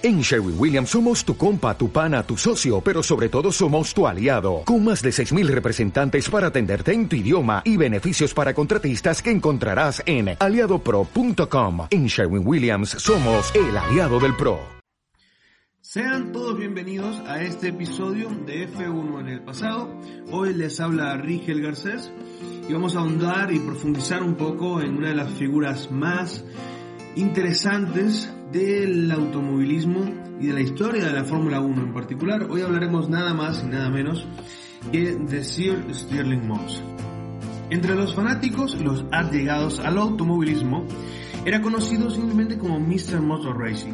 En Sherwin Williams somos tu compa, tu pana, tu socio, pero sobre todo somos tu aliado, con más de 6.000 representantes para atenderte en tu idioma y beneficios para contratistas que encontrarás en aliadopro.com. En Sherwin Williams somos el aliado del PRO. Sean todos bienvenidos a este episodio de F1 en el pasado. Hoy les habla Rigel Garcés y vamos a ahondar y profundizar un poco en una de las figuras más interesantes del automovilismo y de la historia de la Fórmula 1 en particular. Hoy hablaremos nada más y nada menos que de Sir Stirling Moss. Entre los fanáticos los allegados al automovilismo, era conocido simplemente como Mr. Motor Racing.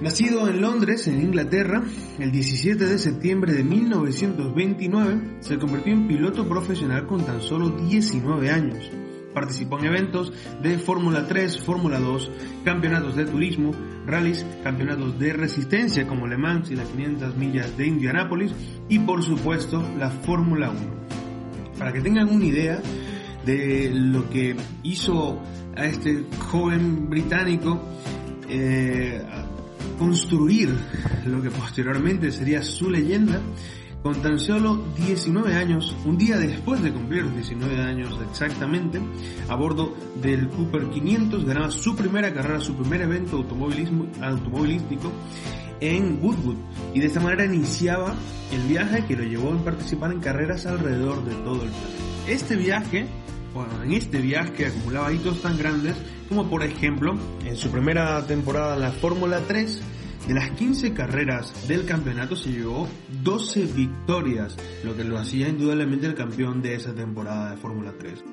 Nacido en Londres, en Inglaterra, el 17 de septiembre de 1929, se convirtió en piloto profesional con tan solo 19 años. Participó en eventos de Fórmula 3, Fórmula 2, campeonatos de turismo, rallies, campeonatos de resistencia como Le Mans y las 500 millas de Indianápolis y por supuesto la Fórmula 1. Para que tengan una idea de lo que hizo a este joven británico eh, construir lo que posteriormente sería su leyenda, con tan solo 19 años, un día después de cumplir 19 años exactamente, a bordo del Cooper 500 ganaba su primera carrera, su primer evento automovilístico en Woodwood y de esta manera iniciaba el viaje que lo llevó a participar en carreras alrededor de todo el planeta. Este viaje, bueno, en este viaje acumulaba hitos tan grandes como por ejemplo en su primera temporada en la Fórmula 3 de las 15 carreras del campeonato se llevó 12 victorias, lo que lo hacía indudablemente el campeón de esa temporada de Fórmula 3.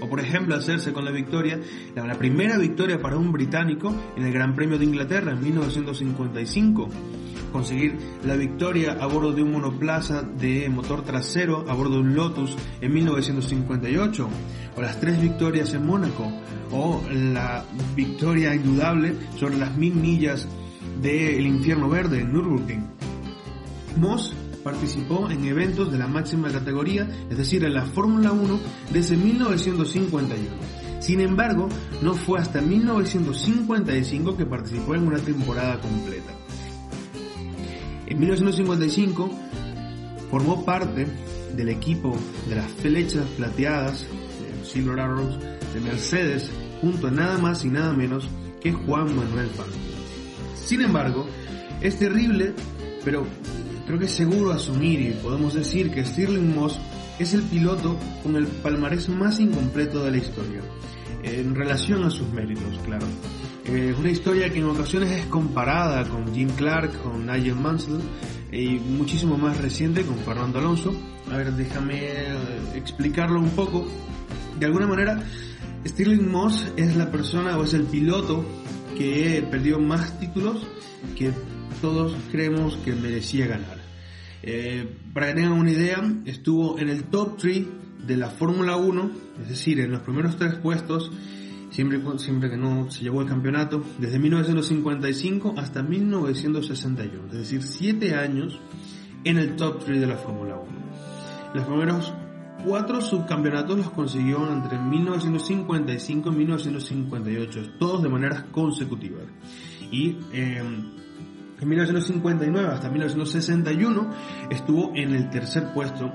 O por ejemplo hacerse con la victoria, la primera victoria para un británico en el Gran Premio de Inglaterra en 1955. Conseguir la victoria a bordo de un monoplaza de motor trasero a bordo de un Lotus en 1958. O las tres victorias en Mónaco. O la victoria indudable sobre las mil millas del Infierno Verde en Nürburgring. Moss participó en eventos de la máxima categoría, es decir, en la Fórmula 1 desde 1951. Sin embargo, no fue hasta 1955 que participó en una temporada completa. En 1955 formó parte del equipo de las flechas plateadas, de Silver Arrows, de Mercedes, junto a nada más y nada menos que Juan Manuel Fangio. Sin embargo, es terrible, pero creo que es seguro asumir y podemos decir que Stirling Moss es el piloto con el palmarés más incompleto de la historia, en relación a sus méritos, claro. Es una historia que en ocasiones es comparada con Jim Clark, con Nigel Mansell y muchísimo más reciente con Fernando Alonso. A ver, déjame eh, explicarlo un poco. De alguna manera, Stirling Moss es la persona o es el piloto que perdió más títulos que todos creemos que merecía ganar. Eh, para que tengan una idea, estuvo en el top 3 de la Fórmula 1, es decir, en los primeros tres puestos, siempre, siempre que no se llevó el campeonato, desde 1955 hasta 1961, es decir, 7 años en el top 3 de la Fórmula 1. Los primeros cuatro subcampeonatos los consiguió entre 1955 y 1958, todos de manera consecutiva. Y em, en 1959 hasta 1961 estuvo en el tercer puesto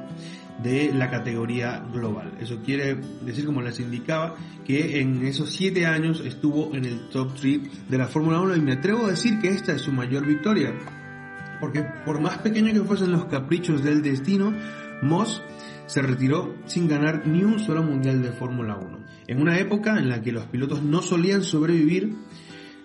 de la categoría global. Eso quiere decir, como les indicaba, que en esos siete años estuvo en el top 3 de la Fórmula 1 y me atrevo a decir que esta es su mayor victoria. Porque por más pequeño que fuesen los caprichos del destino, Moss se retiró sin ganar ni un solo mundial de Fórmula 1. En una época en la que los pilotos no solían sobrevivir,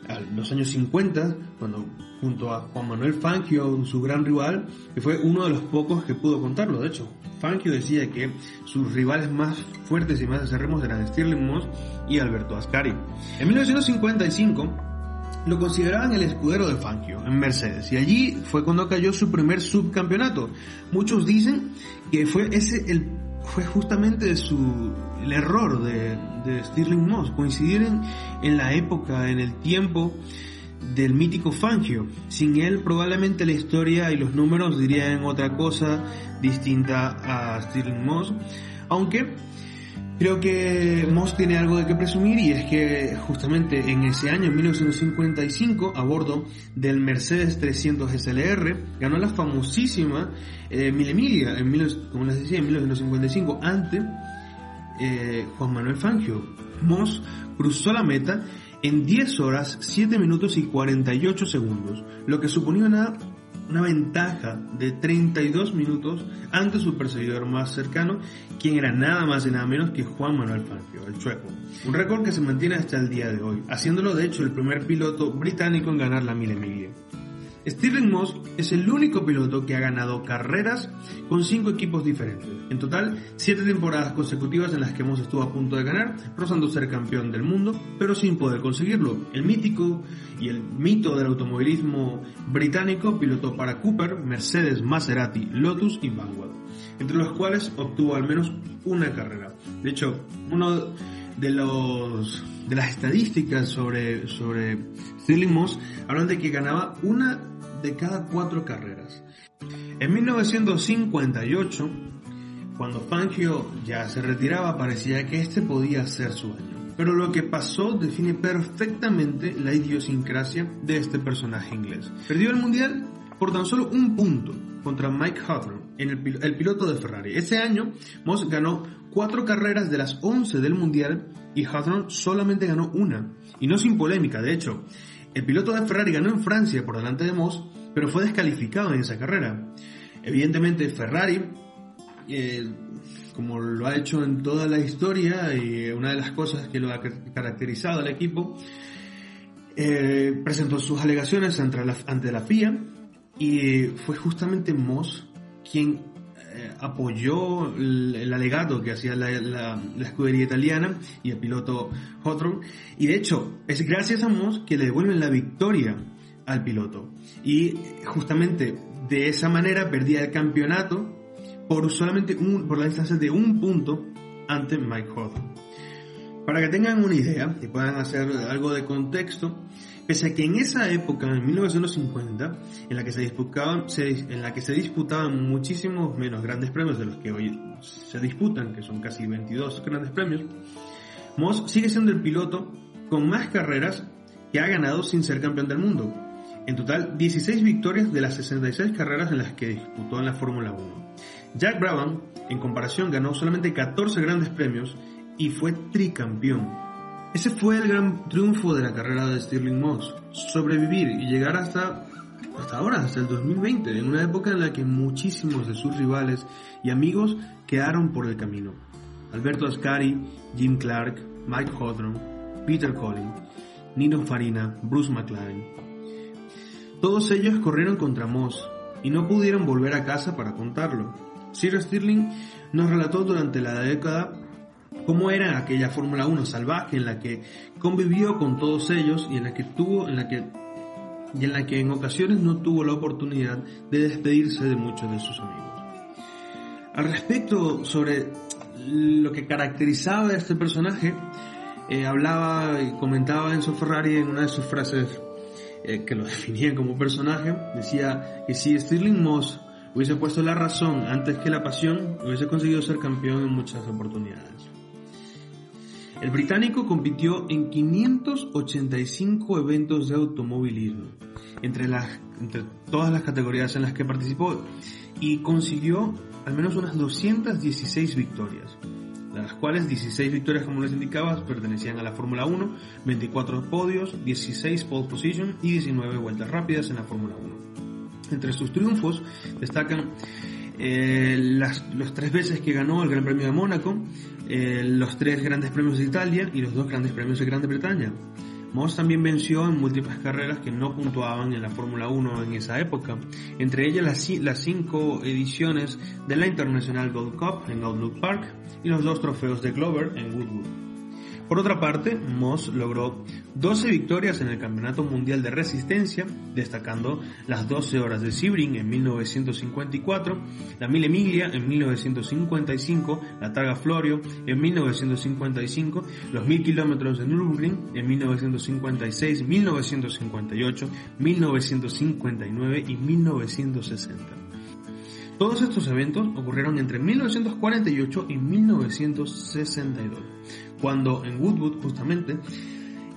a los años 50, cuando junto a Juan Manuel Fangio, su gran rival, que fue uno de los pocos que pudo contarlo. De hecho, Fangio decía que sus rivales más fuertes y más acerremos eran Stirling Moss y Alberto Ascari. En 1955, lo consideraban el escudero de Fangio en Mercedes y allí fue cuando cayó su primer subcampeonato. Muchos dicen que fue ese el fue justamente su el error de, de Stirling Moss coincidir en, en la época, en el tiempo del mítico Fangio. Sin él probablemente la historia y los números dirían otra cosa distinta a Stirling Moss, aunque Creo que Moss tiene algo de que presumir y es que justamente en ese año, en 1955, a bordo del Mercedes 300 SLR, ganó la famosísima eh, Mille Miglia, en, como les decía, en 1955, ante eh, Juan Manuel Fangio. Moss cruzó la meta en 10 horas, 7 minutos y 48 segundos, lo que suponía una una ventaja de 32 minutos ante su perseguidor más cercano, quien era nada más y nada menos que Juan Manuel Fangio, el chueco. Un récord que se mantiene hasta el día de hoy, haciéndolo de hecho el primer piloto británico en ganar la Mille Miglia. Stirling Moss es el único piloto que ha ganado carreras con cinco equipos diferentes. En total, siete temporadas consecutivas en las que Moss estuvo a punto de ganar, rozando ser campeón del mundo, pero sin poder conseguirlo. El mítico y el mito del automovilismo británico pilotó para Cooper, Mercedes, Maserati, Lotus y Vanguard, entre los cuales obtuvo al menos una carrera. De hecho, uno de los de las estadísticas sobre sobre Stirling Moss hablan de que ganaba una de cada cuatro carreras. En 1958, cuando Fangio ya se retiraba, parecía que este podía ser su año. Pero lo que pasó define perfectamente la idiosincrasia de este personaje inglés. Perdió el mundial por tan solo un punto contra Mike Hawthorne, el, el, piloto de Ferrari. Ese año, Moss ganó cuatro carreras de las 11 del mundial y Hawthorne solamente ganó una. Y no sin polémica, de hecho, el piloto de Ferrari ganó en Francia por delante de Moss, pero fue descalificado en esa carrera. Evidentemente Ferrari, eh, como lo ha hecho en toda la historia y una de las cosas que lo ha caracterizado al equipo, eh, presentó sus alegaciones ante la, ante la FIA y fue justamente Moss quien eh, apoyó el, alegato que hacía la, escudería italiana y el piloto Hotron. Y de hecho, es gracias a Moss que le devuelven la victoria al piloto. Y justamente de esa manera perdía el campeonato por solamente un, por la distancia de un punto ante Mike Hawthorne. Para que tengan una idea y puedan hacer algo de contexto, Pese a que en esa época, en 1950, en la que se disputaban, en la que se disputaban muchísimos menos grandes premios de los que hoy se disputan, que son casi 22 grandes premios, Moss sigue siendo el piloto con más carreras que ha ganado sin ser campeón del mundo. En total, 16 victorias de las 66 carreras en las que disputó en la Fórmula 1. Jack Brabham, en comparación, ganó solamente 14 grandes premios y fue tricampeón ese fue el gran triunfo de la carrera de Stirling Moss, sobrevivir y llegar hasta, hasta ahora, hasta el 2020, en una época en la que muchísimos de sus rivales y amigos quedaron por el camino. Alberto Ascari, Jim Clark, Mike Hawthorne, Peter Collins, Nino Farina, Bruce McLaren. Todos ellos corrieron contra Moss y no pudieron volver a casa para contarlo. Sir Stirling nos relató durante la década cómo era aquella Fórmula 1 salvaje en la que convivió con todos ellos y en la que tuvo, en la que y en la que en ocasiones no tuvo la oportunidad de despedirse de muchos de sus amigos. Al respecto sobre lo que caracterizaba a este personaje, eh, hablaba y comentaba Enzo Ferrari en una de sus frases eh, que lo definían como personaje, decía que si Stirling Moss hubiese puesto la razón antes que la pasión, hubiese conseguido ser campeón en muchas oportunidades. El británico compitió en 585 eventos de automovilismo, entre, las, entre todas las categorías en las que participó, y consiguió al menos unas 216 victorias, las cuales 16 victorias, como les indicaba, pertenecían a la Fórmula 1, 24 podios, 16 pole position y 19 vueltas rápidas en la Fórmula 1. Entre sus triunfos destacan eh, los tres veces que ganó el Gran Premio de Mónaco, eh, los tres grandes premios de Italia y los dos grandes premios de Gran Bretaña. Moss también venció en múltiples carreras que no puntuaban en la Fórmula 1 en esa época, entre ellas las, cinco ediciones de la International Gold Cup en Outlook Park y los dos trofeos de Glover en Woodwood. Por otra parte, Moss logró 12 victorias en el Campeonato Mundial de Resistencia, destacando las 12 horas de Sebring en 1954, la Mille Miglia en 1955, la Targa Florio en 1955, los 1000 kilómetros de Nürburgring en 1956, 1958, 1959 y 1960. Todos estos eventos ocurrieron entre 1948 y 1962, cuando en Woodwood justamente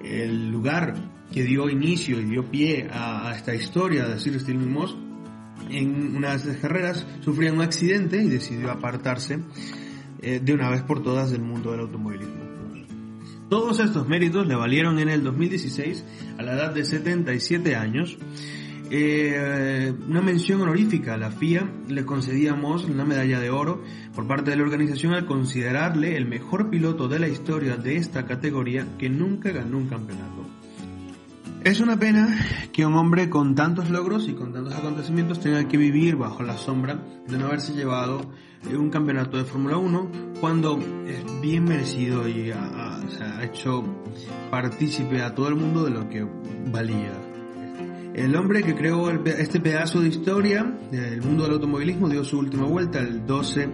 el lugar que dio inicio y dio pie a, esta historia de Sir Stirling Moss, en una de carreras sufría un accidente y decidió apartarse eh, de una vez por todas del mundo del automovilismo. Todos estos méritos le valieron en el 2016, a la edad de 77 años, eh, una mención honorífica. La FIA le concedíamos una medalla de oro por parte de la organización al considerarle el mejor piloto de la historia de esta categoría que nunca ganó un campeonato. Es una pena que un hombre con tantos logros y con tantos acontecimientos tenga que vivir bajo la sombra de no haberse llevado un campeonato de Fórmula 1 cuando es bien merecido y ha, ha hecho partícipe a todo el mundo de lo que valía. El hombre que creó este pedazo de historia del mundo del automovilismo dio su última vuelta el 12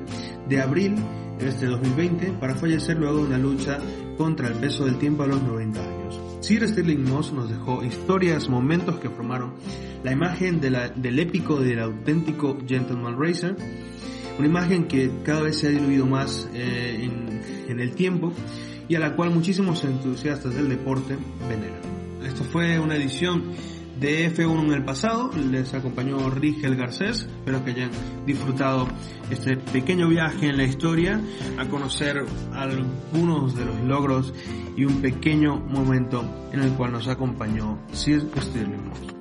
de abril de este 2020 para fallecer luego de una lucha contra el peso del tiempo a los 90 años. Sir Stirling Moss nos dejó historias, momentos que formaron la imagen del épico, del auténtico Gentleman Racer, una imagen que cada vez se ha diluido más eh, en, en el tiempo y a la cual muchísimos entusiastas del deporte veneran. Esto fue una edición de F1 en el pasado. Les acompañó Rigel Garcés. Espero que hayan disfrutado este pequeño viaje en la historia a conocer algunos de los logros y un pequeño momento en el cual nos acompañó Sir Stirling